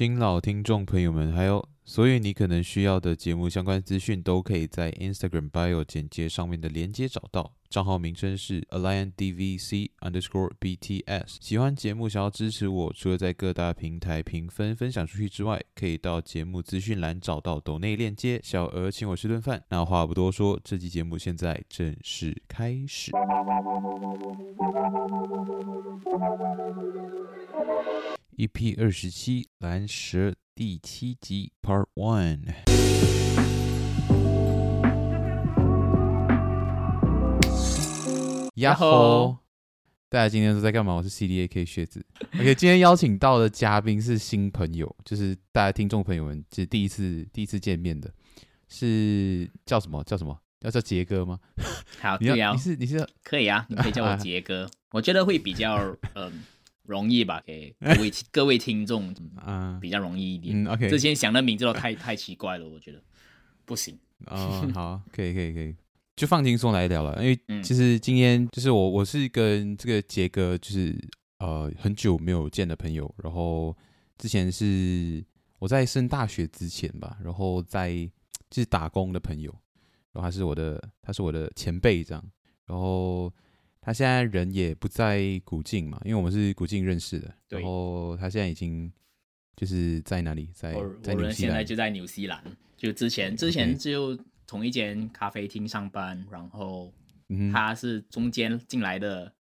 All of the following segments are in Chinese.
新老听众朋友们，还有所以你可能需要的节目相关资讯，都可以在 Instagram bio 简介上面的连接找到。账号名称是 AlianDVC underscore BTS。喜欢节目，想要支持我，除了在各大平台评分分享出去之外，可以到节目资讯栏找到抖内链接，小额请我吃顿饭。那话不多说，这期节目现在正式开始。EP 二十七蓝蛇第七集 Part One。呀吼！大家今天都在干嘛？我是 CDAK 靴子。OK，今天邀请到的嘉宾是新朋友，就是大家听众朋友们，就是第一次第一次见面的，是叫什么？叫什么？要叫杰哥吗？好，你要，你是你是可以啊，你可以叫我杰哥，我觉得会比较 嗯。容易吧，给 各位各位听众，嗯，比较容易一点。嗯，OK。之前想的名字都太 太奇怪了，我觉得不行。哦，好，可以，可以，可以，就放轻松来聊了。因为其实今天就是我，我是跟这个杰哥，就是呃很久没有见的朋友。然后之前是我在升大学之前吧，然后在就是打工的朋友。然后他是我的，他是我的前辈这样。然后。他现在人也不在古晋嘛，因为我们是古晋认识的。对。然后他现在已经就是在哪里？在在纽西兰。我们现在就在纽西兰。就之前之前就同一间咖啡厅上班，然后他是中间进来的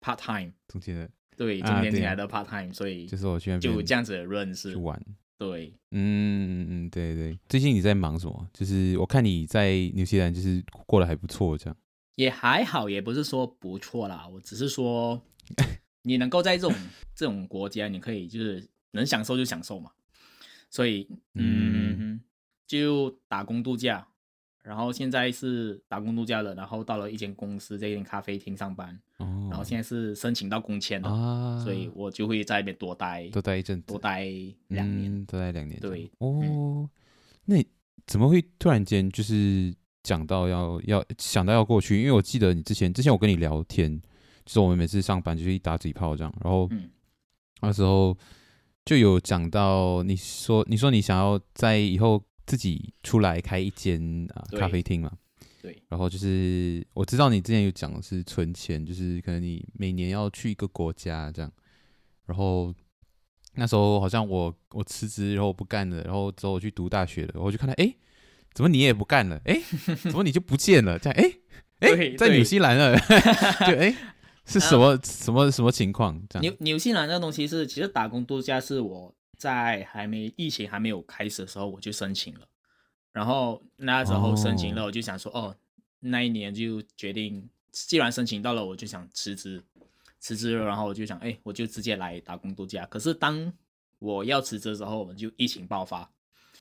part time。中间的。对，中间进来的 part time，所以就是我现在就这样子认识。去玩。对。嗯嗯嗯，对对。最近你在忙什么？就是我看你在纽西兰就是过得还不错，这样。也还好，也不是说不错啦。我只是说，你能够在这种这种国家，你可以就是能享受就享受嘛。所以，嗯，就打工度假。然后现在是打工度假了，然后到了一间公司，在一间咖啡厅上班。哦。然后现在是申请到工签了，啊、所以我就会在那边多待多待一阵，多待两年，嗯、多待两年。对。哦，嗯、那怎么会突然间就是？讲到要要想到要过去，因为我记得你之前之前我跟你聊天，就是我们每次上班就是一打嘴炮这样，然后、嗯、那时候就有讲到你说你说你想要在以后自己出来开一间啊咖啡厅嘛，对，然后就是我知道你之前有讲的是存钱，就是可能你每年要去一个国家这样，然后那时候好像我我辞职然后我不干了，然后之后我去读大学了，我就看到哎。诶怎么你也不干了？哎，怎么你就不见了？这样，哎，哎，在纽西兰了，就，哎，是什么什么什么情况？这样，纽纽西兰这东西是，其实打工度假是我在还没疫情还没有开始的时候我就申请了，然后那时候申请了，我就想说，哦，那一年就决定，既然申请到了，我就想辞职，辞职了，然后我就想，哎，我就直接来打工度假。可是当我要辞职的时候，我们就疫情爆发。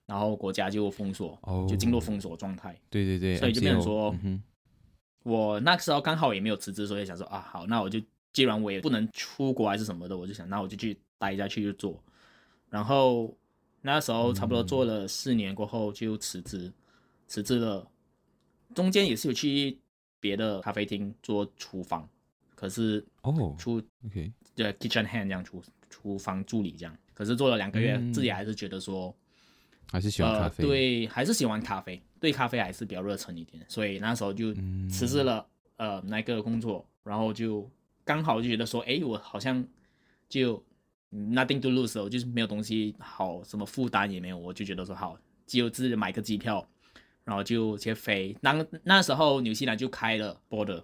然后国家就封锁，oh, 就进入封锁状态。对对对，所以就变成说，嗯、我那个时候刚好也没有辞职，所以想说啊，好，那我就既然我也不能出国还是什么的，我就想，那我就去待下去就做。然后那时候差不多做了四年过后就辞职，辞职了。中间也是有去别的咖啡厅做厨房，可是哦，出 OK，对，kitchen hand 这样厨厨房助理这样，可是做了两个月，嗯、自己还是觉得说。还是喜欢咖啡，呃，对，还是喜欢咖啡，对咖啡还是比较热忱一点，所以那时候就辞职了，嗯、呃，那个工作，然后就刚好就觉得说，哎，我好像就 nothing to lose，我就是没有东西好，什么负担也没有，我就觉得说好，只有自己买个机票，然后就直接飞。那那时候纽西兰就开了 border，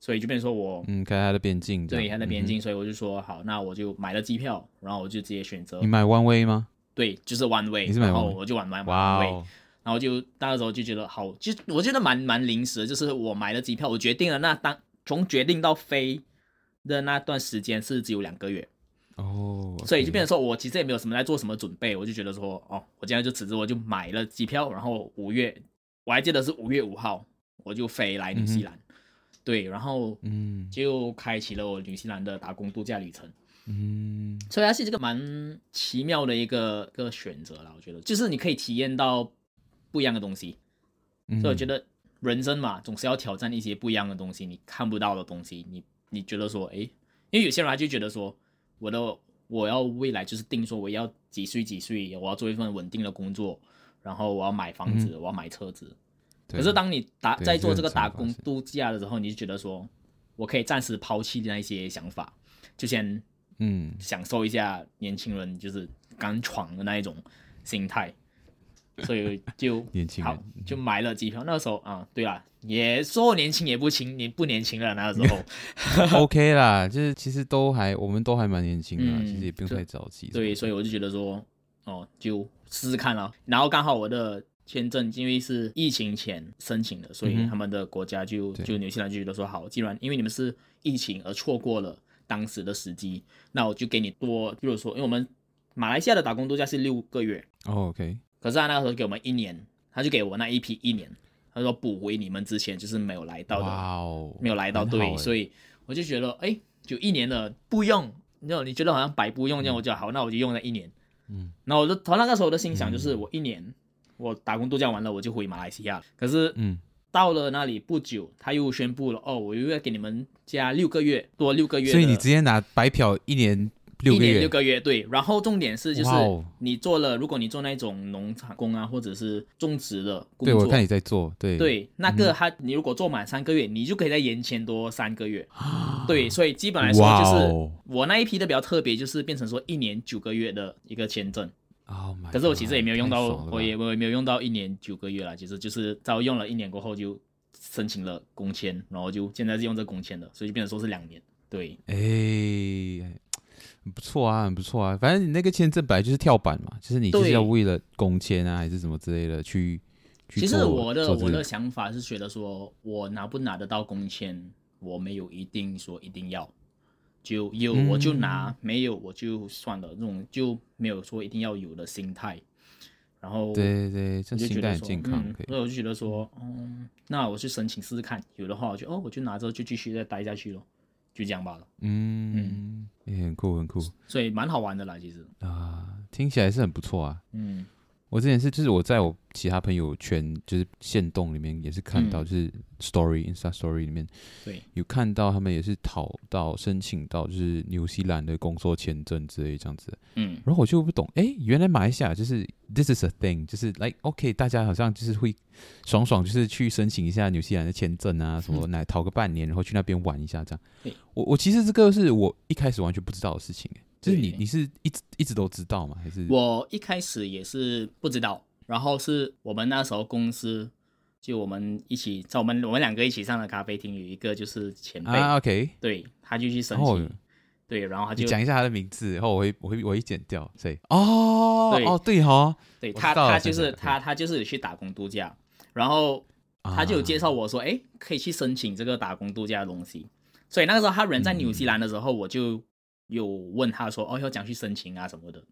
所以就变成说我嗯，开它的边境，对，它的边境，嗯、所以我就说好，那我就买了机票，然后我就直接选择。你买 one way 吗？对，就是 one way，然后我就玩玩 one way，然后就那个时候就觉得好，其实我觉得蛮蛮临时的，就是我买了机票，我决定了那当从决定到飞的那段时间是只有两个月哦，oh, okay. 所以就变成说我其实也没有什么在做什么准备，我就觉得说哦，我今天就辞职，我就买了机票，然后五月我还记得是五月五号我就飞来纽西兰，嗯、对，然后嗯。就开启了我纽西兰的打工度假旅程。嗯，所以它是这个蛮奇妙的一个一个选择啦，我觉得，就是你可以体验到不一样的东西。嗯、所以我觉得人生嘛，总是要挑战一些不一样的东西，你看不到的东西，你你觉得说，哎，因为有些人他就觉得说，我的我要未来就是定说我要几岁几岁，我要做一份稳定的工作，然后我要买房子，嗯、我要买车子。可是当你打在做这个打工度假的时候，你就觉得说，我可以暂时抛弃那一些想法，就先嗯享受一下年轻人就是刚闯的那一种心态，所以就 年轻好就买了机票。那个时候啊，对啦，也说年轻也不轻，你不年轻了那个时候，OK 啦，就是其实都还我们都还蛮年轻的，嗯、其实也不用太着急。对，所以我就觉得说，哦，就试试看了。然后刚好我的。签证因为是疫情前申请的，所以他们的国家就、嗯、就纽西兰就觉得说好，既然因为你们是疫情而错过了当时的时机，那我就给你多，比如说，因为我们马来西亚的打工度假是六个月、哦、，OK，可是他那个时候给我们一年，他就给我那一批一年，他说补回你们之前就是没有来到的，哦、没有来到，对，所以我就觉得哎，就一年了不用，你知道你觉得好像白不用这样，我就好，那我就用了一年，嗯，那我就从那个时候的心想就是我一年。嗯我打工度假完了，我就回马来西亚。可是，嗯，到了那里不久，他又宣布了，哦，我又要给你们加六个月，多六个月。所以你直接拿白嫖一年六个月。一年六个月，对。然后重点是，就是你做了，如果你做那种农场工啊，或者是种植的工作，对，我看你在做，对对，那个他，你如果做满三个月，你就可以再延签多三个月。对，所以基本来说，就是我那一批的比较特别，就是变成说一年九个月的一个签证。Oh、可是我其实也没有用到，我也我也没有用到一年九个月啦。其实就是在我用了一年过后就申请了工签，然后就现在是用这工签的，所以就变成说是两年。对，哎、欸，很不错啊，很不错啊。反正你那个签证本来就是跳板嘛，就是你就是要为了工签啊，还是什么之类的去。去其实我的我的想法是觉得说，我拿不拿得到工签，我没有一定说一定要。就有我就拿，嗯、没有我就算了，这种就没有说一定要有的心态。然后对对，这心态很健康。嗯、所以我就觉得说，嗯，那我去申请试试看，有的话我就哦，我就拿着就继续再待下去咯，就这样罢了。嗯嗯，也很酷很酷，所以蛮好玩的啦，其实啊，听起来是很不错啊。嗯。我之前是，就是我在我其他朋友圈，就是线动里面也是看到，就是 story、嗯、Insta Story 里面，对，有看到他们也是讨到申请到，就是纽西兰的工作签证之类这样子。嗯，然后我就不懂，哎，原来马来西亚就是 this is a thing，就是 like OK，大家好像就是会爽爽，就是去申请一下纽西兰的签证啊，什么来讨个半年，然后去那边玩一下这样。对我我其实这个是我一开始完全不知道的事情。就是你，你是一直一直都知道吗？还是？我一开始也是不知道，然后是我们那时候公司就我们一起在我们我们两个一起上的咖啡厅，有一个就是前辈、啊、，OK，对，他就去申请，哦、对，然后他就讲一下他的名字，然后我会我会我会剪掉，谁？哦，对。哦，对。哈，对他他就是他他就是去打工度假，然后他就有介绍我说，哎、啊，可以去申请这个打工度假的东西，所以那个时候他人在纽西兰的时候，我就。有问他说：“哦，要讲去申请啊什么的。”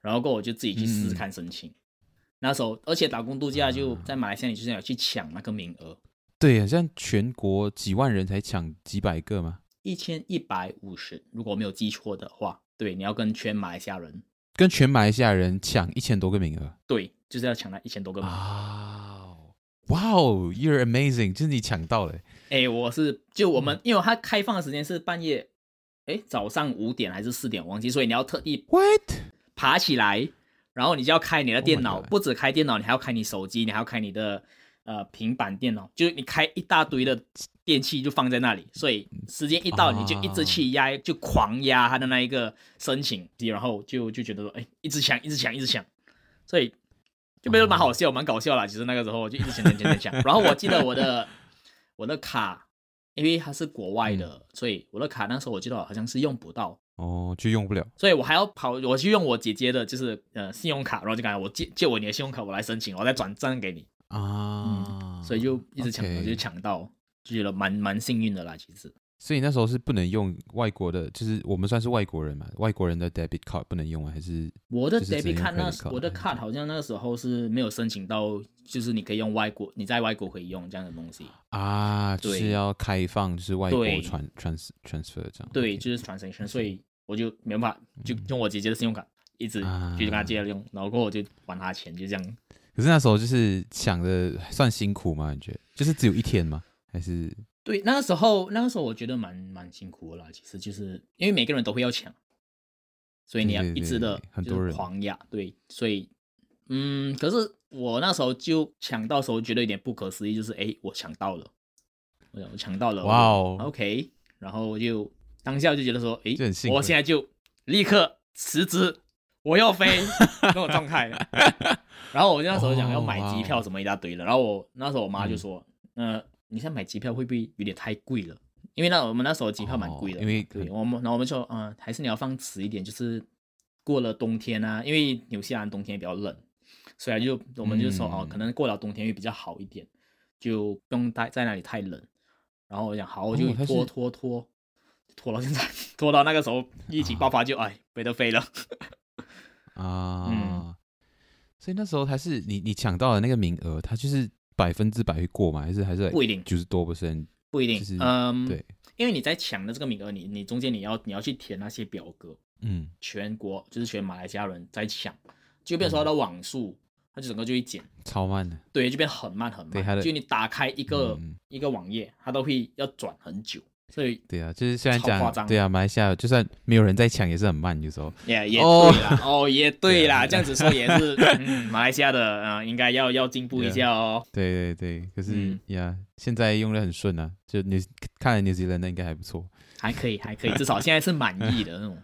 然后过我就自己去试试看申请。嗯、那时候，而且打工度假就在马来西亚，你就是要去抢那个名额。对，好像全国几万人才抢几百个吗？一千一百五十，如果没有记错的话。对，你要跟全马来西亚人，跟全马来西亚人抢一千多个名额。对，就是要抢那一千多个名额。哇哦，You're amazing！就是你抢到了。哎，我是就我们，嗯、因为它开放的时间是半夜。哎，早上五点还是四点，忘记，所以你要特地 What? 爬起来，然后你就要开你的电脑，不止开电脑，你还要开你手机，你还要开你的呃平板电脑，就是你开一大堆的电器就放在那里，所以时间一到，你就一直去压，就狂压他的那一个申请，然后就就觉得说，哎，一直抢，一直抢，一直抢，所以就没有蛮好笑，蛮搞笑啦。其实那个时候我就一直抢抢抢抢抢，然后我记得我的我的卡。因为它是国外的，嗯、所以我的卡那时候我记得好像是用不到哦，就用不了，所以我还要跑，我去用我姐姐的，就是呃信用卡，然后就讲我借借我你的信用卡，我来申请，我再转账给你啊、嗯，所以就一直抢，okay. 就抢到，就觉得蛮蛮幸运的啦，其实。所以那时候是不能用外国的，就是我们算是外国人嘛，外国人的 debit card 不能用啊，还是我的 debit card 那我的 card 好像那个时候是没有申请到，就是你可以用外国，你在外国可以用这样的东西啊，就是要开放，就是外国传 trans transfer 这样，对，就是 transaction，所以我就没办法，就用我姐姐的信用卡一直就跟她借了用，然后过后我就还她钱，就这样。可是那时候就是想的算辛苦吗？你觉得？就是只有一天吗？还是？对，那个时候，那个时候我觉得蛮蛮辛苦的啦。其实就是因为每个人都会要抢，所以你要一直的很多人狂压，对，所以嗯，可是我那时候就抢到时候觉得有点不可思议，就是哎，我抢到了，我抢到了，哇哦，OK，然后我就当下就觉得说，哎，我现在就立刻辞职，我要飞那种状态，然后我就那时候想要买机票什么一大堆的，然后我那时候我妈就说，嗯，你现在买机票会不会有点太贵了？因为那我们那时候机票蛮贵的，因为对我们，然后我们说，嗯，还是你要放迟一点，就是过了冬天啊，因为纽西兰冬天也比较冷，所以就我们就说，哦，可能过了冬天会比较好一点，就不用待在那里太冷。然后我想好，我就拖拖拖，拖到现在，拖到那个时候疫情爆发就哎没得飞了。啊，嗯所以那时候他是你你抢到了那个名额，他就是百分之百会过吗？还是还是不一定，就是多 percent。不一定，嗯，对，因为你在抢的这个名额，你你中间你要你要去填那些表格，嗯，全国就是全马来西亚人在抢，就变成说它的网速，它就整个就会减，超慢的，对，就变很慢很慢，就你打开一个一个网页，它都会要转很久。所以对啊，就是虽然讲对啊，马来西亚就算没有人在抢，也是很慢，有时候。也 也对啦，哦也对啦，这样子说也是，马来西亚的啊，应该要要进步一下哦。对对对，可是呀，现在用的很顺啊，就你看来 New Zealand 应该还不错，还可以还可以，至少现在是满意的那种。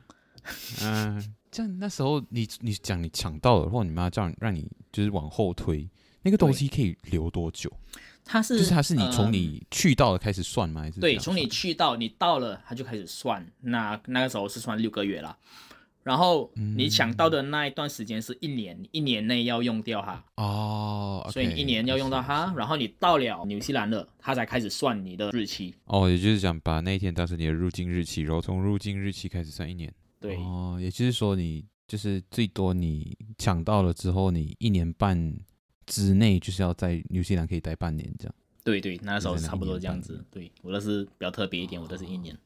嗯，这样那时候你你讲你抢到了，或者你妈这样让你就是往后推，那个东西可以留多久？它是就是它是你从你去到了开始算吗？还是对，从你去到你到了，它就开始算。那那个时候是算六个月啦，然后你抢到的那一段时间是一年，一年内要用掉它哦，所以你一年要用到它。然后你到了纽西兰了，它才开始算你的日期。哦，也就是讲把那一天当成你的入境日期，然后从入境日期开始算一年。对哦，也就是说你就是最多你抢到了之后，你一年半。之内就是要在纽西兰可以待半年这样，对对，那时候差不多这样子。对，我的是比较特别一点，我的是一年。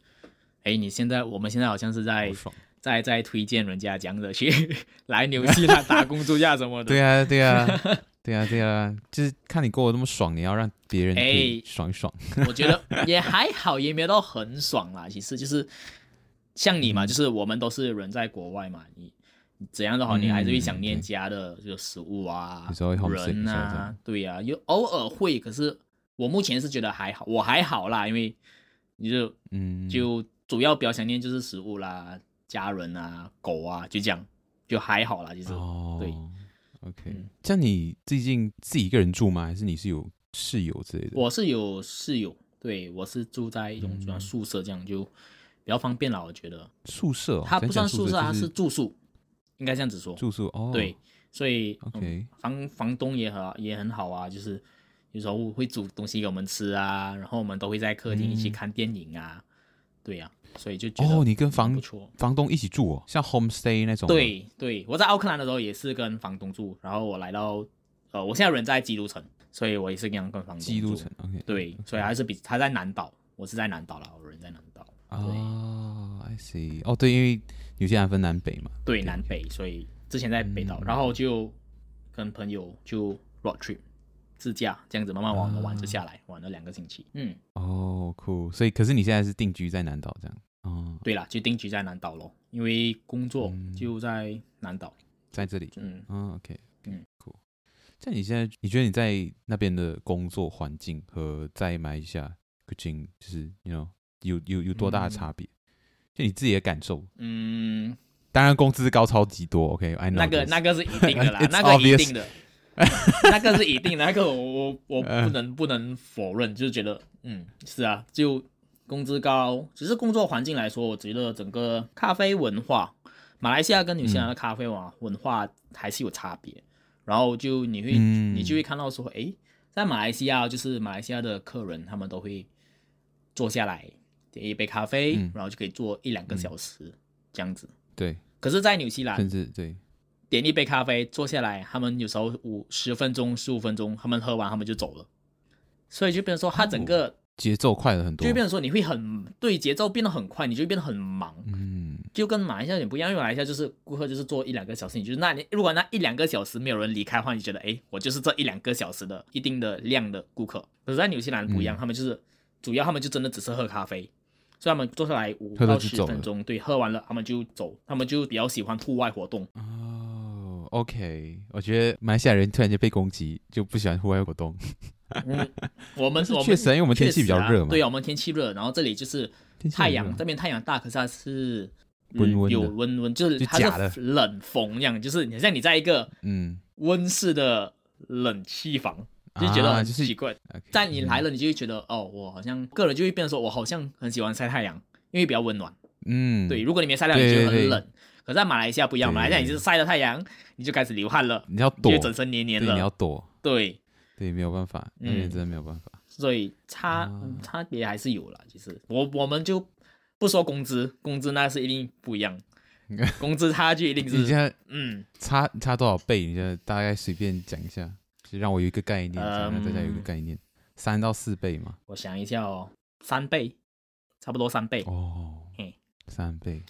哎，你现在我们现在好像是在在在推荐人家讲的去 来纽西兰打工度假什么的。对啊对啊 对啊对啊，就是看你过得那么爽，你要让别人可以爽一爽。我觉得也还好，也没有到很爽啦。其实就是像你嘛，就是我们都是人在国外嘛，你。怎样都好，你还是会想念家的这个食物啊，人啊，对呀，有偶尔会，可是我目前是觉得还好，我还好啦，因为你就嗯，就主要比较想念就是食物啦，家人啊，狗啊，就这样，就还好啦，其实哦，对，OK，像你最近自己一个人住吗？还是你是有室友之类的？我是有室友，对，我是住在一种像宿舍这样，就比较方便啦，我觉得。宿舍它不算宿舍，它是住宿。应该这样子说，住宿哦，对，所以 OK，房房东也很，也很好啊，就是有时候会煮东西给我们吃啊，然后我们都会在客厅一起看电影啊，对呀，所以就觉得哦，你跟房房东一起住哦，像 homestay 那种。对对，我在奥克兰的时候也是跟房东住，然后我来到呃，我现在人在基督城，所以我也是这样跟房东住。基督城，OK，对，所以还是比他在南岛，我是在南岛了，我人在南岛。哦，I see，哦，对，因为。有些人分南北嘛？对，南北，所以之前在北岛，嗯、然后就跟朋友就 road trip 自驾这样子慢慢玩，玩着下来，玩了两个星期。嗯，哦，酷，所以可是你现在是定居在南岛这样？哦，对啦，就定居在南岛咯，因为工作就在南岛，在这里。嗯，哦，OK，嗯，酷。像你现在，你觉得你在那边的工作环境和在马来西亚，就是 you know 有有有多大的差别？嗯就你自己的感受，嗯，当然工资高超级多，OK，I know 那个那个是一定的啦，那个一定的，那个是一定的，那个我我我不能不能否认，就是觉得，嗯，是啊，就工资高，只是工作环境来说，我觉得整个咖啡文化，马来西亚跟纽西兰的咖啡文文化还是有差别，然后就你会你就会看到说，哎，在马来西亚就是马来西亚的客人他们都会坐下来。点一杯咖啡，嗯、然后就可以坐一两个小时，嗯、这样子。对。可是，在纽西兰，甚至对，点一杯咖啡，坐下来，他们有时候五十分钟、十五分钟，他们喝完，他们就走了。所以就变成说，他整个、哦、节奏快了很多。就变成说，你会很对节奏变得很快，你就会变得很忙。嗯。就跟马来西亚有点不一样，因为马来西亚就是顾客就是坐一两个小时，你就是那你如果那一两个小时没有人离开的话，你觉得哎，我就是这一两个小时的一定的量的顾客。可是，在纽西兰不一样，嗯、他们就是主要他们就真的只是喝咖啡。所以他们坐下来五到十分钟，对，喝完了他们就走，他们就比较喜欢户外活动。哦，OK，我觉得马来西亚人突然间被攻击，就不喜欢户外活动。嗯，我们 确实，因为我们天气比较热嘛。对啊，我们天气热，然后这里就是太阳，这边太阳大，可是它是温温有温温，就是它是冷风一样，就是你像你在一个嗯温室的冷气房。就觉得很奇怪，但你来了，你就会觉得哦，我好像个人就会变成说，我好像很喜欢晒太阳，因为比较温暖。嗯，对。如果你没晒太阳，你就很冷。可是在马来西亚不一样，马来西亚你就是晒了太阳，你就开始流汗了，你要躲，整身黏黏的，你要躲。对，对，没有办法，那边真的没有办法。所以差差别还是有了。其实我我们就不说工资，工资那是一定不一样，工资差距一定是。你现在嗯，差差多少倍？你现在大概随便讲一下。就让我有一个概念，让大家有一个概念，三到四倍嘛。我想一下哦，三倍，差不多三倍哦。嘿，三倍，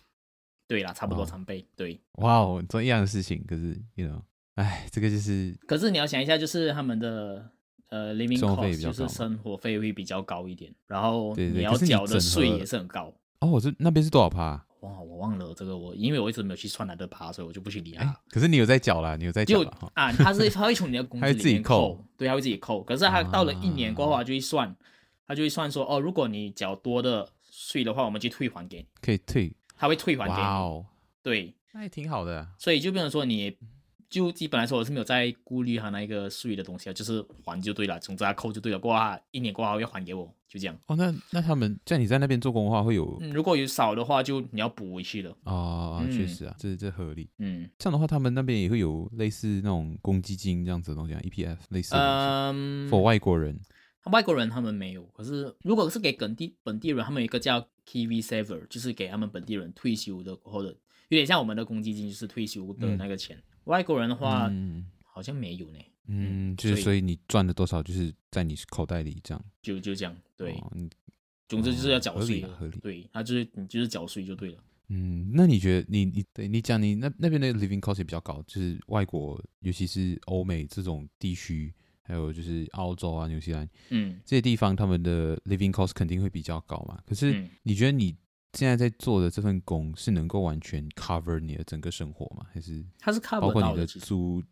对啦，差不多三倍，对。哇哦，做一样的事情，可是，you know，哎，这个就是。可是你要想一下，就是他们的呃，living cost 就是生活费会比较高一点，然后你要缴的税也是很高。哦，我这那边是多少趴？哇，我忘了这个，我因为我一直没有去算他的爬，所以我就不去理它。可是你有在缴啦，你有在缴啊？他是他会从你的工资里面扣，对，他会自己扣。可是他到了一年过后，他就会算，他就会算说，哦，如果你缴多的税的话，我们就退还给你。可以退，他会退还给你。哦，对，那也挺好的。所以就变成说，你就基本来说，我是没有在顾虑他那个税的东西啊，就是还就对了，从这他扣就对了。过后一年过后要还给我。就这样哦，那那他们在你在那边做工的话，会有、嗯、如果有少的话，就你要补回去的哦，确实啊，这这合理。嗯，这样的话，他们那边也会有类似那种公积金这样子的东西啊，EPF 类似的。嗯，for 外国人，外国人他们没有。可是如果是给本地本地人，他们有一个叫 Kiwi Saver，就是给他们本地人退休的或者有点像我们的公积金，就是退休的那个钱。嗯、外国人的话，嗯、好像没有呢。嗯，就是所以你赚了多少，就是在你口袋里这样，就就这样，对，哦、总之就是要缴税、哦，合理，对，他就是你就是缴税就对了。嗯，那你觉得你你对你讲你那那边的 living cost 也比较高，就是外国尤其是欧美这种地区，还有就是澳洲啊、纽西兰，嗯，这些地方他们的 living cost 肯定会比较高嘛。可是你觉得你现在在做的这份工是能够完全 cover 你的整个生活吗？还是它是 cover 包括你的租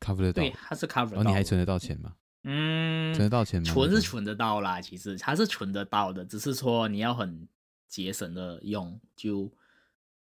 ？cover 得到，对，它是 cover 到。哦，你还存得到钱吗？嗯，存得到钱吗？存是存得到啦，其实它是存得到的，只是说你要很节省的用，就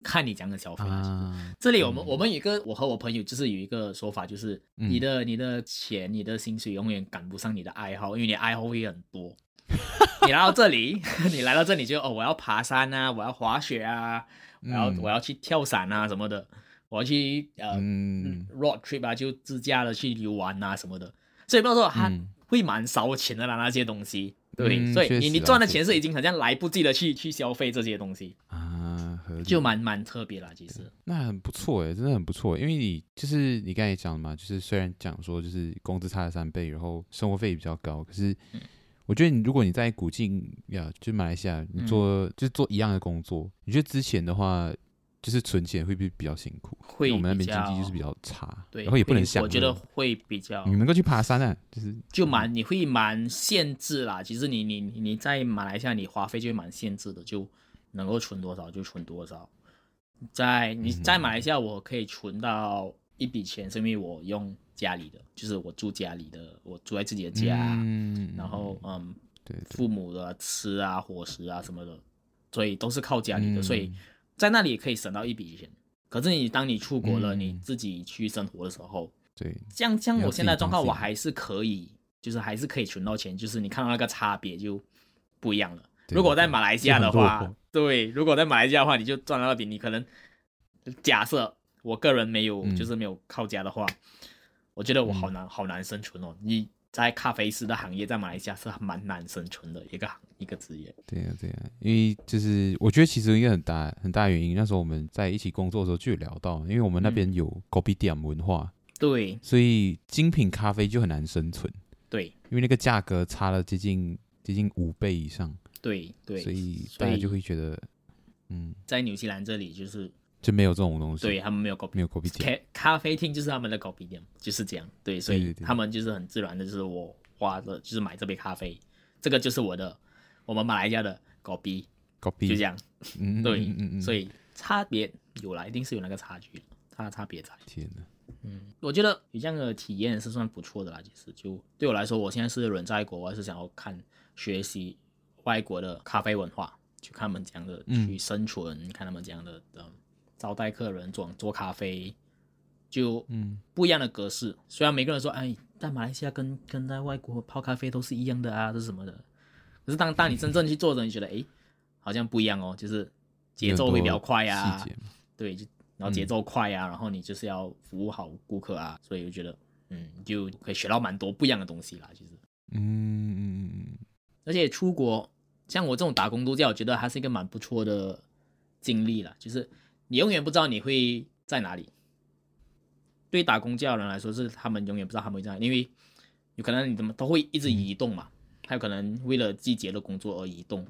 看你讲的消费。啊，这里我们、嗯、我们有一个，我和我朋友就是有一个说法，就是你的、嗯、你的钱、你的薪水永远赶不上你的爱好，因为你爱好会很多。你来到这里，你来到这里就哦，我要爬山啊，我要滑雪啊，我要、嗯、我要去跳伞啊什么的。我要去呃、嗯、road trip 啊，就自驾的去游玩啊什么的，所以不要说他会蛮烧钱的啦，那些东西，对，嗯、所以你你赚的钱是已经好像来不及的去去消费这些东西。啊，就蛮蛮特别啦，其实。那很不错哎，真的很不错，因为你就是你刚才讲的嘛，就是虽然讲说就是工资差了三倍，然后生活费也比较高，可是我觉得你如果你在古晋呀，就马来西亚，你做、嗯、就做一样的工作，你觉得之前的话。就是存钱会不会比较辛苦？会，我们那边经济就是比较差，对，然后也不能想。我觉得会比较。你能够去爬山啊？就是就蛮你会蛮限制啦。其实你你你在马来西亚，你花费就会蛮限制的，就能够存多少就存多少。在你在马来西亚，我可以存到一笔钱，是因为我用家里的，就是我住家里的，我住在自己的家，嗯、然后嗯，对，对，父母的吃啊、伙食啊什么的，所以都是靠家里的，嗯、所以。在那里也可以省到一笔钱，可是你当你出国了，嗯、你自己去生活的时候，对，像像我现在状况，我还是可以，就是还是可以存到钱，就是你看到那个差别就不一样了。如果在马来西亚的话，对，如果在马来西亚的话，你就赚到那笔，你可能假设我个人没有，就是没有靠家的话，嗯、我觉得我好难好难生存哦，你。在咖啡师的行业，在马来西亚是蛮难生存的一个行一个职业。对呀、啊，对呀、啊，因为就是我觉得其实一个很大很大原因，那时候我们在一起工作的时候就有聊到，因为我们那边有 GopiDiam 文化，对，所以精品咖啡就很难生存。对，因为那个价格差了接近接近五倍以上。对对，所以大家就会觉得，嗯，在纽西兰这里就是。就没有这种东西，对他们没有 kopitiam，没有 kopitiam，咖啡厅就是他们的 kopitiam，就是这样，对，所以他们就是很自然的，就是我花的，就是买这杯咖啡，这个就是我的，我们马来西亚的 kopi，，copy 就这样，嗯，对，嗯嗯，所以差别有了，一定是有那个差距，差差别在。天哪，嗯，我觉得有这样的体验是算不错的啦。其实就对我来说，我现在是人在国外，是想要看学习外国的咖啡文化，去看他们这样的去生存，嗯、看他们这样的嗯招待客人做做咖啡，就嗯。不一样的格式。嗯、虽然每个人说哎，在马来西亚跟跟在外国泡咖啡都是一样的啊，这是什么的。可是当当你真正去做的时候，你觉得哎，好像不一样哦，就是节奏会比较快啊，对，就然后节奏快啊，嗯、然后你就是要服务好顾客啊，所以我觉得嗯，就可以学到蛮多不一样的东西啦，其实，嗯嗯嗯嗯，而且出国像我这种打工度假，我觉得还是一个蛮不错的经历啦，就是你永远不知道你会在哪里。对打工教的人来说，是他们永远不知道他们会在哪里，因为有可能你怎么都会一直移动嘛。嗯他有可能为了季节的工作而移动，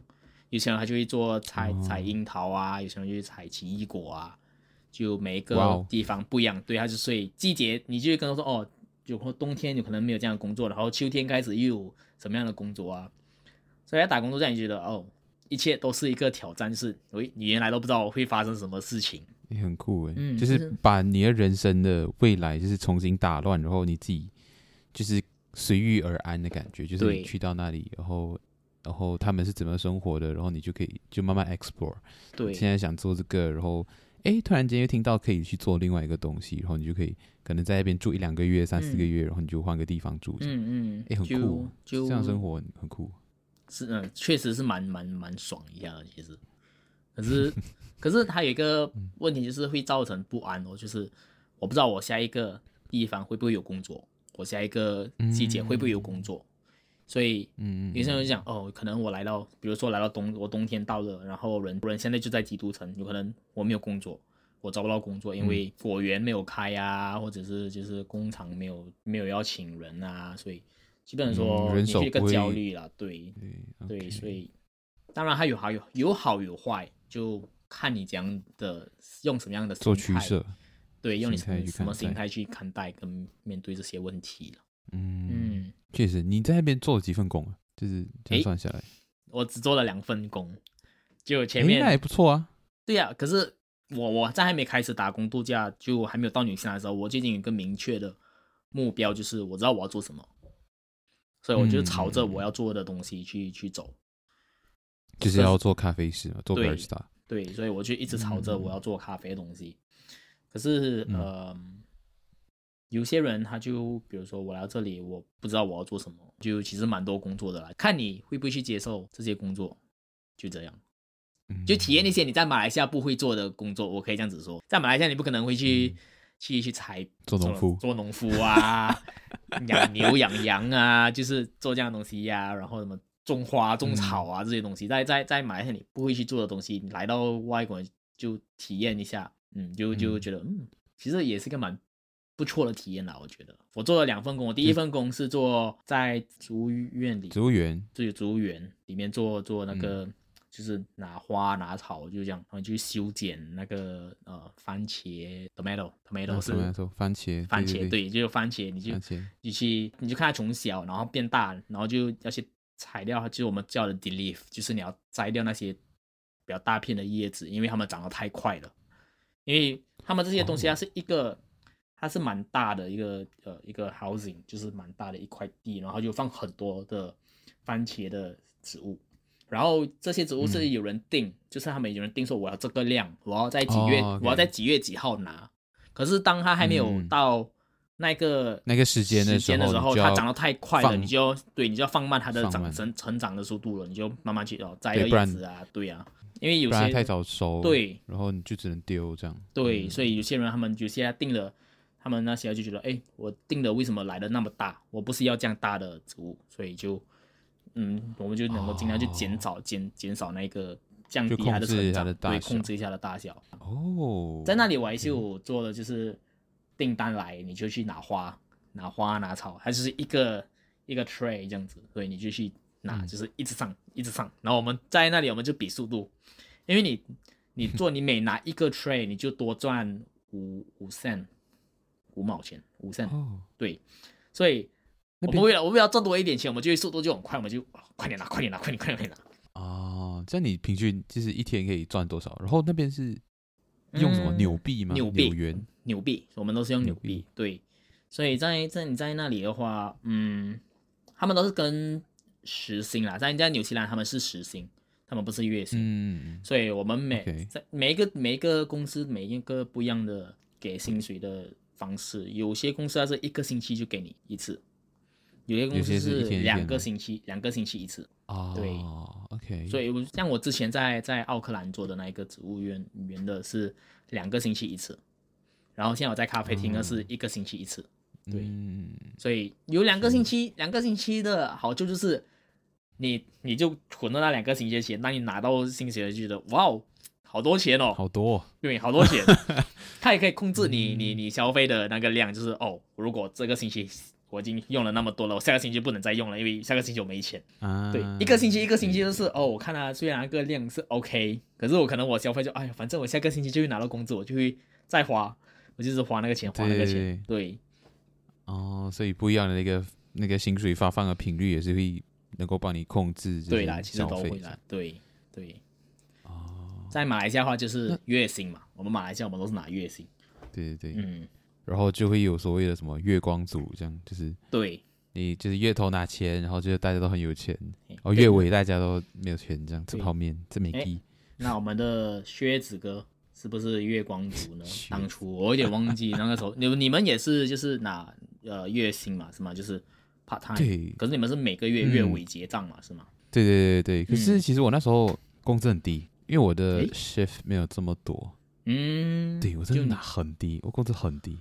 有些人他就会做采采樱桃啊，有些人就会采奇异果啊，就每一个地方不一样。对，他就所以季节你就会跟他说哦，就冬天有可能没有这样的工作，然后秋天开始又有什么样的工作啊？所以在打工度假，你觉得哦，一切都是一个挑战，是喂，你原来都不知道会发生什么事情。你很酷诶，嗯，就是把你的人生的未来就是重新打乱，然后你自己就是。随遇而安的感觉，就是你去到那里，然后，然后他们是怎么生活的，然后你就可以就慢慢 explore。对，现在想做这个，然后，哎，突然间又听到可以去做另外一个东西，然后你就可以可能在那边住一两个月、三四个月，嗯、然后你就换个地方住。嗯嗯，哎，很酷，就这样生活很酷。是嗯，确实是蛮蛮蛮爽一下的，其实。可是，可是它有一个问题，就是会造成不安哦，就是我不知道我下一个地方会不会有工作。我下一个季节会不会有工作？嗯、所以，有些人就讲，哦，可能我来到，比如说来到冬，我冬天到了，然后人人现在就在基督城，有可能我没有工作，我找不到工作，因为果园没有开啊，或者是就是工厂没有没有要请人啊，所以基本上说你是一个焦虑了，对对，对，所以当然还有好有有好有坏，就看你怎样的用什么样的做取舍。对，用你什么心态去看待跟面对这些问题了。嗯嗯，确实，你在那边做了几份工啊？就是这样算下来，我只做了两份工，就前面那还不错啊。对呀、啊，可是我我在还没开始打工度假，就还没有到纽西兰的时候，我最近有一个明确的目标，就是我知道我要做什么，所以我就朝着我要做的东西去、嗯、去走，就是要做咖啡师嘛，做 barista。对，所以我就一直朝着我要做咖啡的东西。嗯可是，嗯、呃，有些人他就，比如说我来到这里，我不知道我要做什么，就其实蛮多工作的啦，看你会不会去接受这些工作，就这样，就体验那些你在马来西亚不会做的工作。我可以这样子说，在马来西亚你不可能会去、嗯、去去采做农夫，做农夫啊，养 牛养羊啊，就是做这样的东西呀、啊，然后什么种花种草啊、嗯、这些东西，在在在马来西亚你不会去做的东西，你来到外国就体验一下。嗯，就就觉得嗯，其实也是个蛮不错的体验啦。我觉得。我做了两份工，我第一份工是做在植物园里，植物园，就植物园里面做做那个，嗯、就是拿花拿草，就这样，然后去修剪那个呃番茄，tomato，tomato 是番茄，番茄对，就是番茄，你就你去你就看它从小然后变大，然后就要去采掉，就是我们叫的 de-leaf，就是你要摘掉那些比较大片的叶子，因为它们长得太快了。因为它们这些东西，它是一个，oh. 它是蛮大的一个呃一个 housing，就是蛮大的一块地，然后就放很多的番茄的植物，然后这些植物是有人定，嗯、就是他们有人定说我要这个量，我要在几月，oh. 我要在几月几号拿。可是当它还没有到那个那个时间的时候，它长得太快了，你就对，你就要放慢它的长成成长的速度了，你就慢慢去哦摘叶子啊，对啊。因为有些太早熟，对，然后你就只能丢这样。对，所以有些人他们就现在定了，他们那些就觉得，哎，我定的为什么来的那么大？我不是要这样大的植物，所以就，嗯，我们就能够尽量去减少、减减少那个降低它的成长，对，控制一下的大小。哦，在那里我还是有做的，就是订单来你就去拿花、拿花、拿草，它就是一个一个 tray 这样子，所以你就去。拿就是一直上，一直上，然后我们在那里，我们就比速度，因为你，你做，你每拿一个 tray，你就多赚五五 cent，五毛钱，五 cent，对，所以我们为了我们要赚多一点钱，我们就会速度就很快，我们就快点拿，快点拿，快点，快点，快点拿。哦，哦，这样你平均就是一天可以赚多少？然后那边是用什么纽币吗？纽币、纽元、纽币，我们都是用纽币。对，所以在在你在那里的话，嗯，他们都是跟时薪啦，在在纽西兰他们是时薪，他们不是月薪。嗯，所以我们每.在每一个每一个公司每一个不一样的给薪水的方式，有些公司它是一个星期就给你一次。有些公司是两个星期，两个星期一次。哦，对，OK。所以像我之前在在奥克兰做的那一个植物园园的是两个星期一次，然后现在我在咖啡厅的是一个星期一次。对，嗯、所以有两个星期，两个星期的好处就是你你就存了那两个星期的钱，当你拿到薪水就觉得哇哦，好多钱哦，好多，对，好多钱。它也可以控制你你你消费的那个量，就是哦，如果这个星期。我已经用了那么多了，我下个星期不能再用了，因为下个星期我没钱。啊，对，一个星期一个星期就是哦，我看它虽然那个量是 OK，可是我可能我消费就哎呀，反正我下个星期就会拿到工资，我就会再花，我就是花那个钱，花那个钱。对，对哦，所以不一样的那个那个薪水发放的频率也是会能够帮你控制。对啦，其实都会啦，对对。哦，在马来西亚的话就是月薪嘛，我们马来西亚我们都是拿月薪。对对对，嗯。然后就会有所谓的什么月光族，这样就是对，你就是月头拿钱，然后就是大家都很有钱，然后月尾大家都没有钱，这样吃泡面，这没意。那我们的靴子哥是不是月光族呢？当初我有点忘记那个时候，你 你们也是就是拿呃月薪嘛，是吗？就是 part time。对。可是你们是每个月月尾结账嘛，是吗？对对对对。可是其实我那时候工资很低，因为我的 shift 没有这么多。嗯。对，我真的拿很低，我工资很低。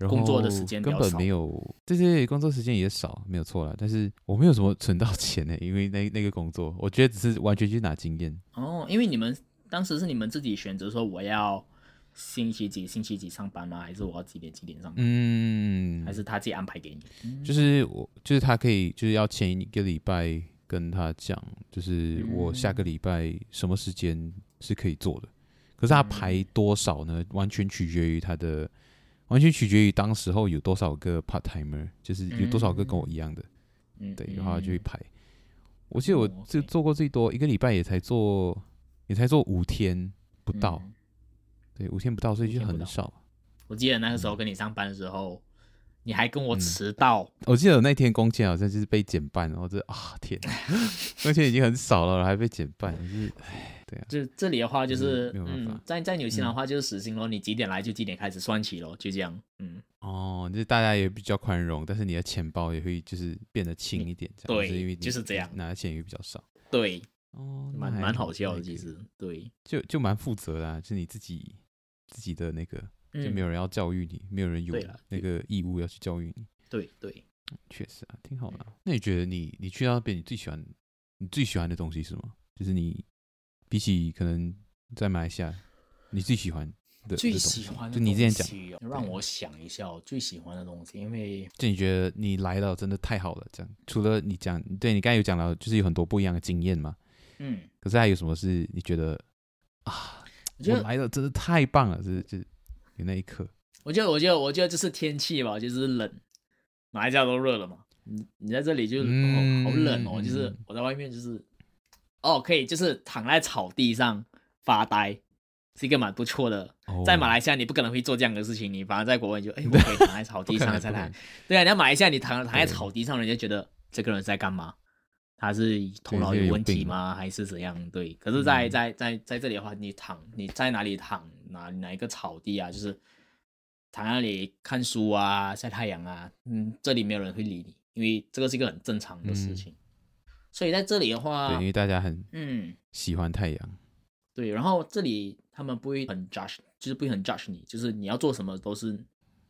工作的时间根本没有，对对，工作时间也少，没有错啦。但是我没有什么存到钱呢，因为那那个工作，我觉得只是完全去拿经验。哦，因为你们当时是你们自己选择说我要星期几星期几上班吗？还是我要几点几点上班？嗯，还是他自己安排给你？就是我，就是他可以，就是要前一个礼拜跟他讲，就是我下个礼拜什么时间是可以做的。可是他排多少呢？完全取决于他的。完全取决于当时候有多少个 part timer，就是有多少个跟我一样的，嗯、对，然后就会排。我记得我就做过最多，一个礼拜也才做，也才做五天不到，嗯、对，五天不到，所以就很少。我记得那个时候跟你上班的时候。你还跟我迟到、嗯？我记得我那天工钱好像就是被减半，然后这啊天，工钱已经很少了，还被减半，就是哎，对啊。就这里的话就是，嗯，在在纽西兰的话就是死刑咯，嗯、你几点来就几点开始算起咯，就这样。嗯，哦，就是大家也比较宽容，但是你的钱包也会就是变得轻一点，这样。对，是因为就是这样，拿的钱也比较少。对，哦，蛮蛮好笑的，其实，对，就就蛮负责啦、啊，就是你自己自己的那个。就没有人要教育你，没有人有那个义务要去教育你。对对，确实啊，挺好的。那你觉得你你去到那边，你最喜欢你最喜欢的东西是什么？就是你比起可能在马来西亚，你最喜欢的最喜欢的，就你之前讲，让我想一下，我最喜欢的东西，因为就你觉得你来到真的太好了，这样除了你讲，对你刚才有讲到，就是有很多不一样的经验嘛。嗯。可是还有什么是你觉得啊？我来的真的太棒了，就是就是。有那一刻，我觉得，我觉得，我觉得就是天气吧，就是冷，马来西亚都热了嘛。你你在这里就、嗯、哦，好冷哦，就是我在外面就是，哦，可以就是躺在草地上发呆，是一个蛮不错的。哦、在马来西亚你不可能会做这样的事情，你反而在国外就哎，我可以躺在草地上在躺。对啊，你在马来西亚你躺躺在草地上，人家觉得这个人在干嘛？他是头脑有问题吗？还是怎样？对，可是在，在在在在这里的话，你躺你在哪里躺？哪哪一个草地啊？就是躺在那里看书啊，晒太阳啊。嗯，这里没有人会理你，因为这个是一个很正常的事情。嗯、所以在这里的话，对，因为大家很嗯喜欢太阳、嗯。对，然后这里他们不会很 judge，就是不会很 judge 你，就是你要做什么都是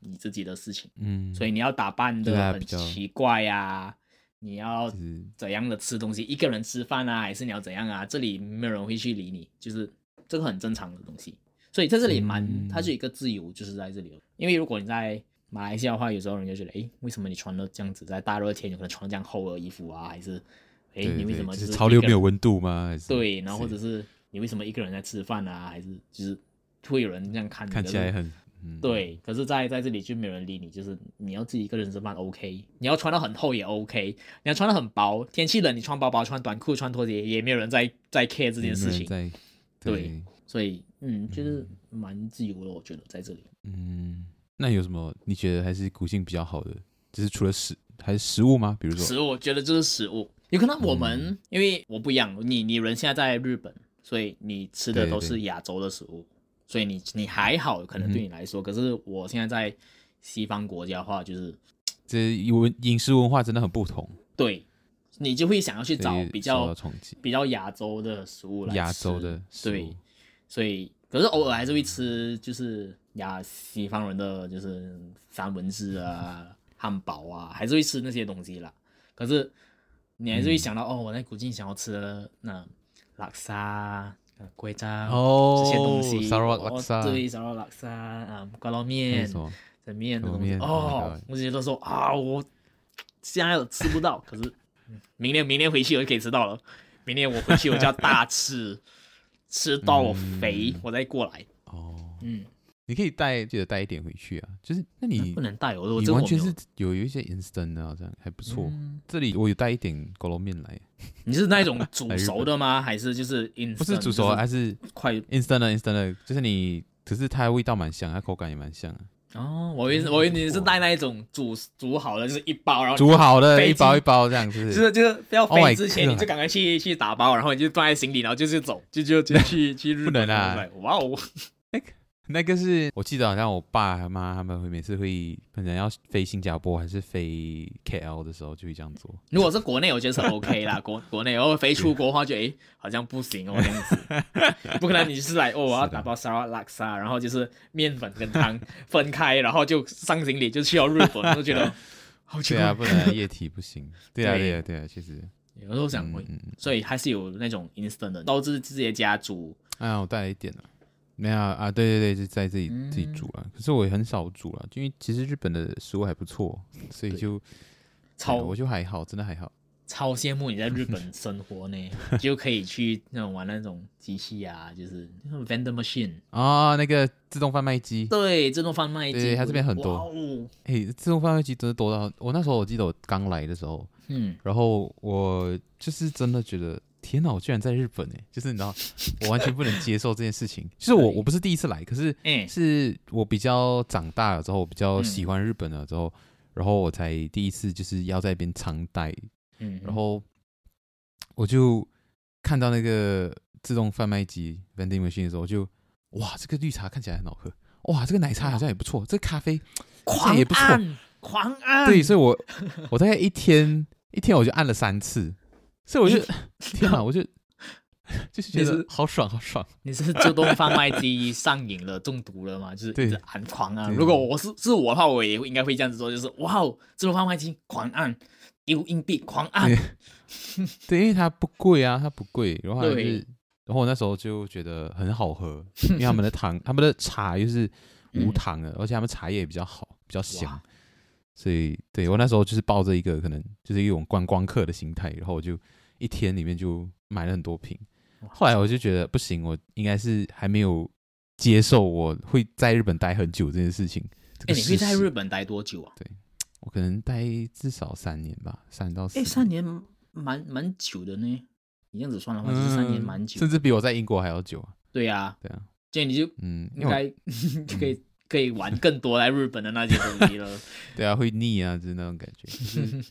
你自己的事情。嗯，所以你要打扮的很奇怪呀、啊，你要怎样的吃东西，一个人吃饭啊，还是你要怎样啊？这里没有人会去理你，就是这个很正常的东西。所以在这里蛮，它是一个自由，就是在这里。因为如果你在马来西亚的话，有时候人就觉得，哎，为什么你穿了这样子，在大热天有可能穿这样厚的衣服啊？还是，哎，你为什么就是潮流没有温度吗？还是对，然后或者是你为什么一个人在吃饭啊？还是就是会有人这样看？看起来很嗯，对。可是在在这里就没有人理你，就是你要自己一个人吃饭 OK，你要穿得很厚也 OK，你要穿得很薄，天气冷你穿薄薄穿短裤穿拖鞋也没有人在在 care 这件事情。对，对，所以嗯，就是蛮自由的，我觉得在这里。嗯，那有什么你觉得还是古性比较好的？就是除了食还是食物吗？比如说食物，我觉得就是食物。有可能我们、嗯、因为我不一样，你你人现在在日本。所以你吃的都是亚洲的食物，所以你你还好，可能对你来说。可是我现在在西方国家的话，就是这文饮食文化真的很不同。对，你就会想要去找比较比较亚洲的食物来吃。亚洲的食物，对，所以可是偶尔还是会吃，就是亚西方人的就是三文治啊、汉堡啊，还是会吃那些东西啦。可是你还是会想到，哦，我在古晋想要吃的那。拉萨、龟渣这些东西，沙拉拉萨，对，沙拉拉萨啊，瓜捞面、整面的东西，哦，我觉得说啊，我现在吃不到，可是明年明年回去我就可以吃到了。明年我回去我就要大吃，吃到我肥，我再过来。哦，嗯。你可以带，记得带一点回去啊。就是，那你不能带，我你完全是有有一些 instant 啊，这样还不错。嗯、这里我有带一点狗肉面来。你是那种 煮熟的吗？还是就是 instant？不是煮熟，还是快 instant 的 instant 的，就是你，可是它的味道蛮香，它口感也蛮香啊。哦，我以为我以为你是带那一种煮煮好的，就是一包，然后煮好的一包一包这样子。就是就是要飞之前，你就赶快去去打包，然后你就放在行李，然后就是走，就就就去 去日本。不能啊！哇哦！那个是我记得，好像我爸和妈他们会每次会可能要飞新加坡还是飞 KL 的时候就会这样做。如果是国内，我觉得是 OK 啦。国 国内，然后飞出国的话，就诶好像不行哦，这样子。不可能，你是来哦，我要打包沙拉拉沙，然后就是面粉跟汤分开，然后就上行李就去到日本，我就觉得好。对啊，不能液体不行。对啊，对啊，对啊，其实有时候想会，所以还是有那种 instant 的，都是自己家煮。哎呀，我带了一点了。没有啊，对对对，是在自己、嗯、自己煮了。可是我也很少煮了，因为其实日本的食物还不错，所以就超我就还好，真的还好。超羡慕你在日本 生活呢，就可以去那种玩那种机器啊，就是那种 vending machine 啊，那个自动贩卖机。对，自动贩卖机，对，它这边很多。哎、哦，自动贩卖机真的多到我那时候我记得我刚来的时候，嗯，然后我就是真的觉得。天哪！我居然在日本哎，就是你知道，我完全不能接受这件事情。就是我，我不是第一次来，可是是我比较长大了之后，我比较喜欢日本了之后，然后我才第一次就是要在那边常待。嗯，然后我就看到那个自动贩卖机 vending machine 的时候，我就哇，这个绿茶看起来很好喝，哇，这个奶茶好像也不错，这个咖啡也不错，狂按。对，所以我我大概一天一天我就按了三次。所以我就 天哪，我就 就是觉得好爽，好爽。你是自动贩卖机上瘾了，中毒了吗？就是一直按狂按。如果我是是我的话，我也应该会这样子做，就是哇哦，自动贩卖机狂按，丢硬币狂按。对，因为它不贵啊，它不贵。然后就是，然后我那时候就觉得很好喝，因为他们的糖，他们的茶又是无糖的，而且他们茶叶也比较好，比较香。所以，对我那时候就是抱着一个可能就是一种观光客的心态，然后我就一天里面就买了很多瓶。后来我就觉得不行，我应该是还没有接受我会在日本待很久这件事情。哎、欸，你会在日本待多久啊？对，我可能待至少三年吧，三到四。哎、欸，三年蛮蛮久的呢。你这样子算的话，就是三年蛮久、嗯，甚至比我在英国还要久啊。对啊，对啊，这样你就嗯，应该 就可以。可以玩更多来日本的那些东西了。对啊，会腻啊，就是那种感觉。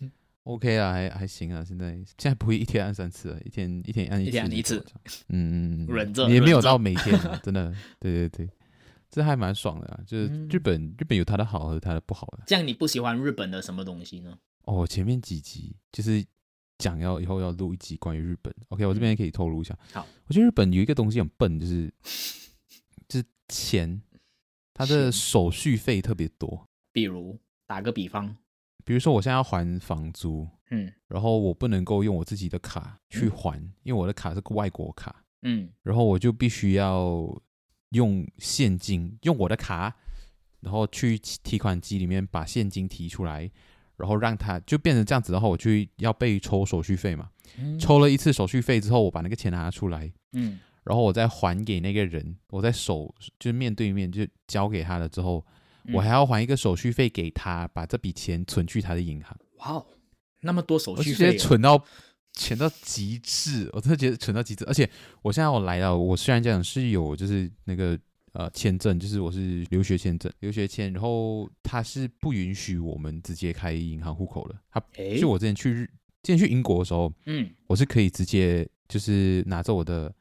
OK 啊，还还行啊。现在现在不会一天按三次了，一天一天按一次，一天按一次。嗯嗯，忍着，也没有到每天，啊真的。对对对，这还蛮爽的啊。就是日本，嗯、日本有它的好和它的不好的。这样你不喜欢日本的什么东西呢？哦，前面几集就是讲要以后要录一集关于日本。OK，我这边可以透露一下。好，我觉得日本有一个东西很笨，就是就是钱。它的手续费特别多，比如打个比方，比如说我现在要还房租，嗯，然后我不能够用我自己的卡去还，嗯、因为我的卡是个外国卡，嗯，然后我就必须要用现金，用我的卡，然后去提款机里面把现金提出来，然后让他就变成这样子的话，我就要被抽手续费嘛，嗯、抽了一次手续费之后，我把那个钱拿出来，嗯。然后我再还给那个人，我在手就是面对面就交给他了之后，嗯、我还要还一个手续费给他，把这笔钱存去他的银行。哇哦，那么多手续费，我直接存到存到极致，我真的觉得存到极致。而且我现在我来了，我虽然讲是有就是那个呃签证，就是我是留学签证，留学签，然后他是不允许我们直接开银行户口的。他就我之前去日，之前去英国的时候，嗯，我是可以直接就是拿着我的。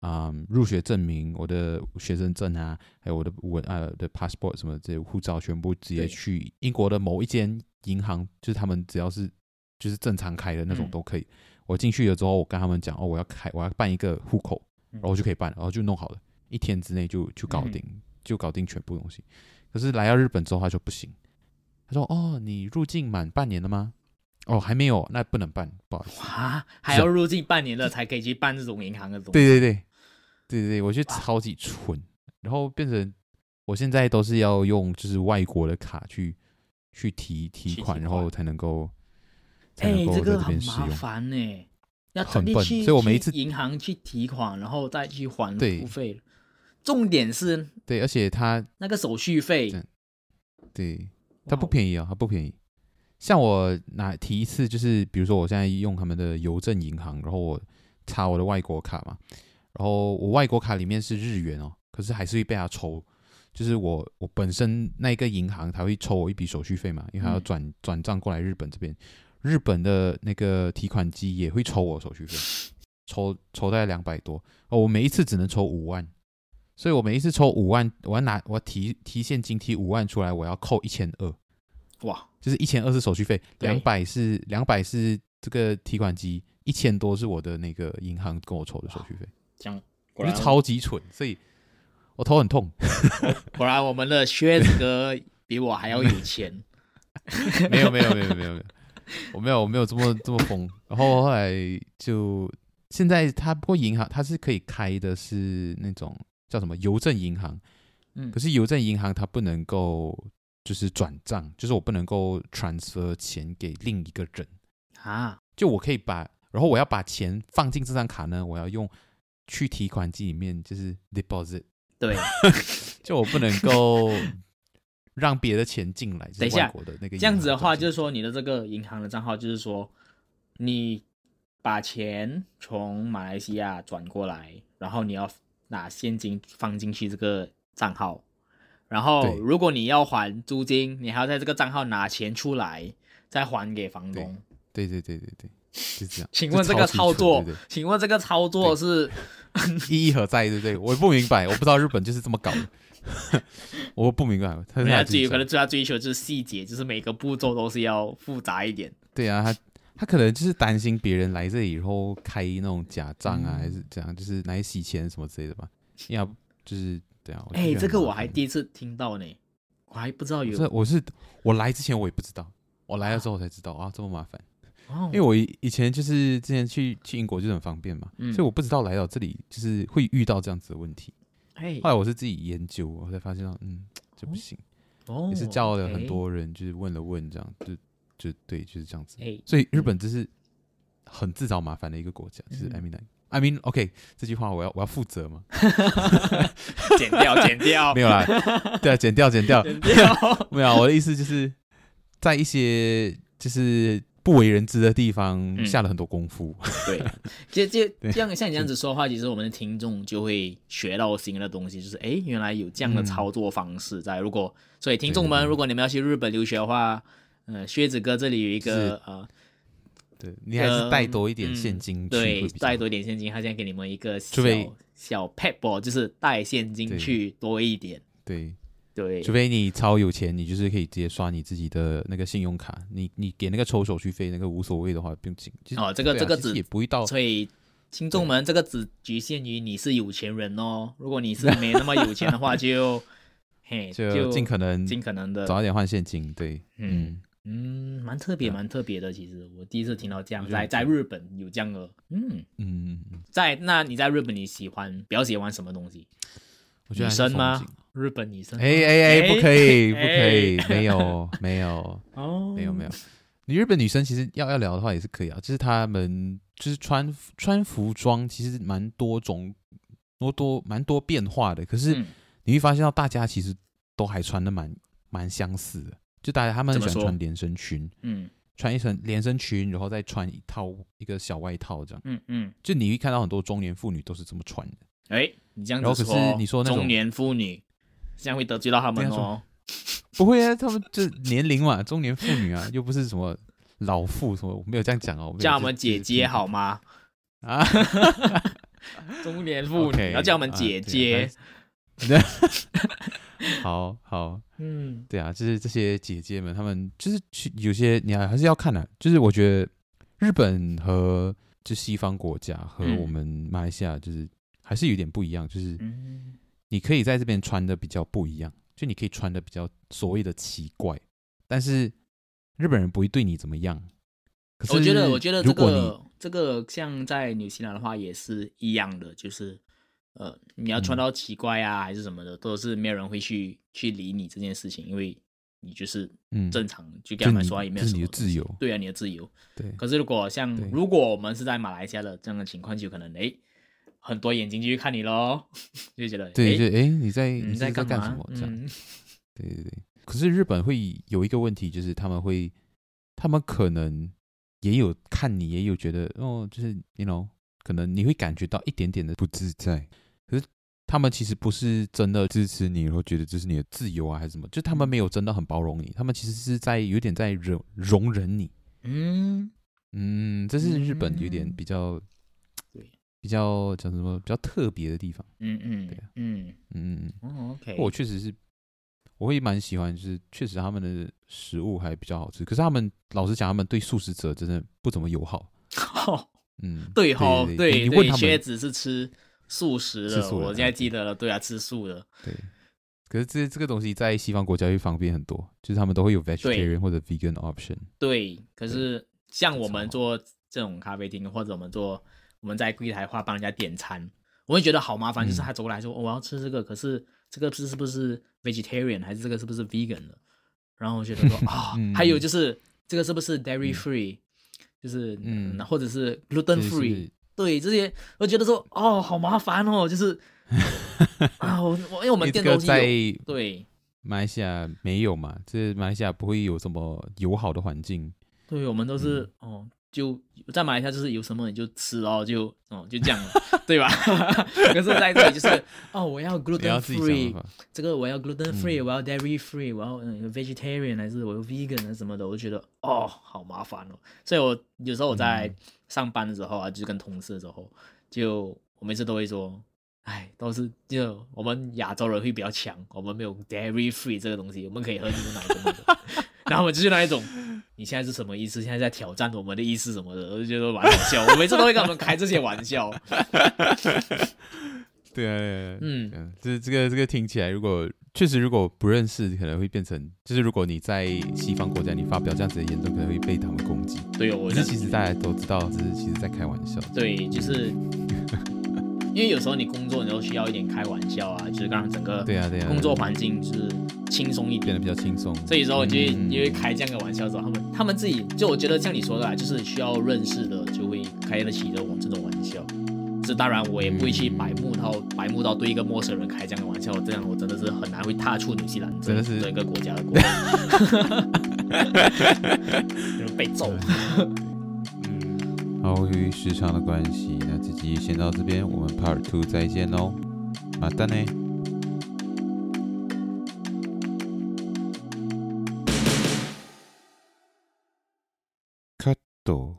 啊、嗯，入学证明、我的学生证啊，还有我的文呃的 passport 什么这些护照，全部直接去英国的某一间银行，就是他们只要是就是正常开的那种都可以。嗯、我进去了之后，我跟他们讲哦，我要开，我要办一个户口，然后就可以办，然后就弄好了，一天之内就就搞定，就搞定全部东西。可是来到日本之后，他就不行。他说：“哦，你入境满半年了吗？哦，还没有，那不能办，不好意思。哇，还要入境半年了才可以去办这种银行的东西。”对对对。对对对，我觉得超级蠢，然后变成我现在都是要用就是外国的卡去去提提款，然后才能够才能够在这边使用。很麻烦呢，要很笨，所以我每一次银行去提款，然后再去还付费。重点是，对，而且它那个手续费，对，它不便宜啊，它不便宜。像我拿提一次，就是比如说我现在用他们的邮政银行，然后我插我的外国卡嘛。然后我外国卡里面是日元哦，可是还是会被他抽，就是我我本身那个银行他会抽我一笔手续费嘛，因为他要转、嗯、转账过来日本这边，日本的那个提款机也会抽我手续费，抽抽大概两百多哦，我每一次只能抽五万，所以我每一次抽五万，我要拿我要提提现金提五万出来，我要扣一千二，哇，就是一千二是手续费，两百是两百是这个提款机，一千多是我的那个银行跟我抽的手续费。这样我就超级蠢，所以我头很痛。果然，我们的靴子哥比我还要有钱。没有没有没有没有没有，我没有我没有这么这么疯。然后后来就现在他不过银行他是可以开的是那种叫什么邮政银行，嗯，可是邮政银行它不能够就是转账，就是我不能够 transfer 钱给另一个人啊。就我可以把，然后我要把钱放进这张卡呢，我要用。去提款机里面就是 deposit，对，就我不能够让别的钱进来。等一下，这样子的话，就是说你的这个银行的账号，就是说你把钱从马来西亚转过来，然后你要拿现金放进去这个账号，然后如果你要还租金，你还要在这个账号拿钱出来再还给房东。对对对对对，是这样。请问这个操作，请问这个操作是？意义何在？对不对？我不明白，我不知道日本就是这么搞的，我不明白。他他追可能最他追求就是细节，就是每个步骤都是要复杂一点。对啊，他他可能就是担心别人来这里以后开那种假账啊，嗯、还是这样，就是来洗钱什么之类的吧？要就是这样。哎、欸，这个我还第一次听到呢，我还不知道有。这我是我来之前我也不知道，我来了之后我才知道啊，这么麻烦。因为我以前就是之前去去英国就很方便嘛，嗯、所以我不知道来到这里就是会遇到这样子的问题。嘿后来我是自己研究，我才发现到，嗯，这不行。哦，也是叫了很多人，就是问了问，这样、就就对，就是这样子。所以日本就是很自找麻烦的一个国家。嗯、就是 I mean I mean OK，这句话我要我要负责吗？剪掉剪掉，没有啦，对啊，剪掉剪掉，剪掉没有。我的意思就是在一些就是。不为人知的地方下了很多功夫，嗯、对，其实就这样像你这样子说话，其实我们的听众就会学到新的东西，就是哎，原来有这样的操作方式在。如果所以听众们，如果你们要去日本留学的话，呃，靴子哥这里有一个是。呃，对你还是带多一点现金，对，带多一点现金，他现在给你们一个小小 pebble，就是带现金去多一点，对。对，除非你超有钱，你就是可以直接刷你自己的那个信用卡，你你给那个抽手续费那个无所谓的话，不用紧。哦，这个、啊、这个只也不会到。所以听众们，这个只局限于你是有钱人哦。如果你是没那么有钱的话 就，就嘿就尽可能尽可能的早点换现金。对，嗯嗯，蛮特别蛮特别的。其实我第一次听到这样，在在日本有这样的，嗯嗯，在那你在日本你喜欢比较喜欢什么东西？我觉得女生吗？日本女生？哎哎哎，不可以，不可以，没有，没有，哦，没有，没有。你日本女生其实要要聊的话也是可以啊，就是她们就是穿穿服装，其实蛮多种多多蛮多变化的。可是你会发现到大家其实都还穿的蛮蛮相似的，就大家他们很喜欢穿连身裙，嗯，穿一层连身裙，然后再穿一套一个小外套这样，嗯嗯，就你会看到很多中年妇女都是这么穿的。哎，你这样子说，可是你说那种中年妇女，这样会得罪到他们哦。不会啊，他们就年龄嘛，中年妇女啊，又不是什么老妇什么，我没有这样讲哦。叫我们姐姐好吗？啊，中年妇女要叫我们姐姐。好好，嗯，对啊，就是这些姐姐们，她们就是去有些你还还是要看的，就是我觉得日本和就西方国家和我们马来西亚就是还是有点不一样，就是你可以在这边穿的比较不一样。就你可以穿的比较所谓的奇怪，但是日本人不会对你怎么样。可是我觉得，我觉得这个这个像在纽西兰的话也是一样的，就是呃，你要穿到奇怪啊、嗯、还是什么的，都是没有人会去去理你这件事情，因为你就是正常，嗯、就跟他们说也没有什么。自由，对啊，你的自由。对。可是如果像如果我们是在马来西亚的这样的情况，就可能哎。很多眼睛就去看你喽，就觉得对对，哎，你在你在干什么？这样，对对对。可是日本会有一个问题，就是他们会，他们可能也有看你，也有觉得哦，就是 you know，可能你会感觉到一点点的不自在。可是他们其实不是真的支持你，然后觉得这是你的自由啊，还是什么？就他们没有真的很包容你，他们其实是在有点在容容忍你。嗯嗯，这是日本有点比较。比较讲什么比较特别的地方？嗯嗯，对啊，嗯嗯嗯，OK。我确实是，我会蛮喜欢，就是确实他们的食物还比较好吃。可是他们老实讲，他们对素食者真的不怎么友好。嗯，对哈，对，你问他们，靴子是吃素食的，我现在记得了，对啊，吃素的。对，可是这这个东西在西方国家会方便很多，就是他们都会有 vegetarian 或者 vegan option。对，可是像我们做这种咖啡厅，或者我们做。我们在柜台话帮人家点餐，我会觉得好麻烦，就是他走过来说、我要吃这个，可是这个是是不是 vegetarian 还是这个是不是 vegan 的？然后我觉得说 啊，还有就是这个是不是 dairy free，、嗯、就是嗯，或者是 gluten free，对这些我觉得说哦，好麻烦哦，就是 啊，我我因为我们店都在对。马来西亚没有嘛，这马来西亚不会有什么友好的环境，对我们都是、嗯、哦。就在马来西亚，就是有什么你就吃哦，就哦就这样了，对吧？可是在这里就是 哦，我要 gluten free，这个我要 gluten free，、嗯、我要 dairy free，我要嗯 vegetarian 还是我要 vegan 啊什么的，我就觉得哦好麻烦哦。所以我有时候我在上班的时候啊，就是跟同事的时候，就我每次都会说，哎，都是就我们亚洲人会比较强，我们没有 dairy free 这个东西，我们可以喝牛奶什么的。然后我就是那一种，你现在是什么意思？现在在挑战我们的意思什么的，我就觉得蛮好笑。我每次都会跟他们开这些玩笑。对啊，嗯，这这个这个听起来，如果确实如果不认识，可能会变成，就是如果你在西方国家，你发表这样子的言论，可能会被他们攻击。对哦，我是其实大家都知道，这是其实在开玩笑。对，就是。因为有时候你工作，你都需要一点开玩笑啊，就是让整个对啊对啊工作环境就是轻松一点，变得比较轻松。所以说，我就因为开这样的玩笑之后，他们他们自己就我觉得像你说的，就是需要认识的就会开得起这种这种玩笑。这当然我也不会去白目到白目到对一个陌生人开这样的玩笑，这样我真的是很难会踏出纽西兰真的是整个国家的国，就是被揍。好，由于时长的关系，那这集先到这边，我们 Part Two 再见喽，またね。 또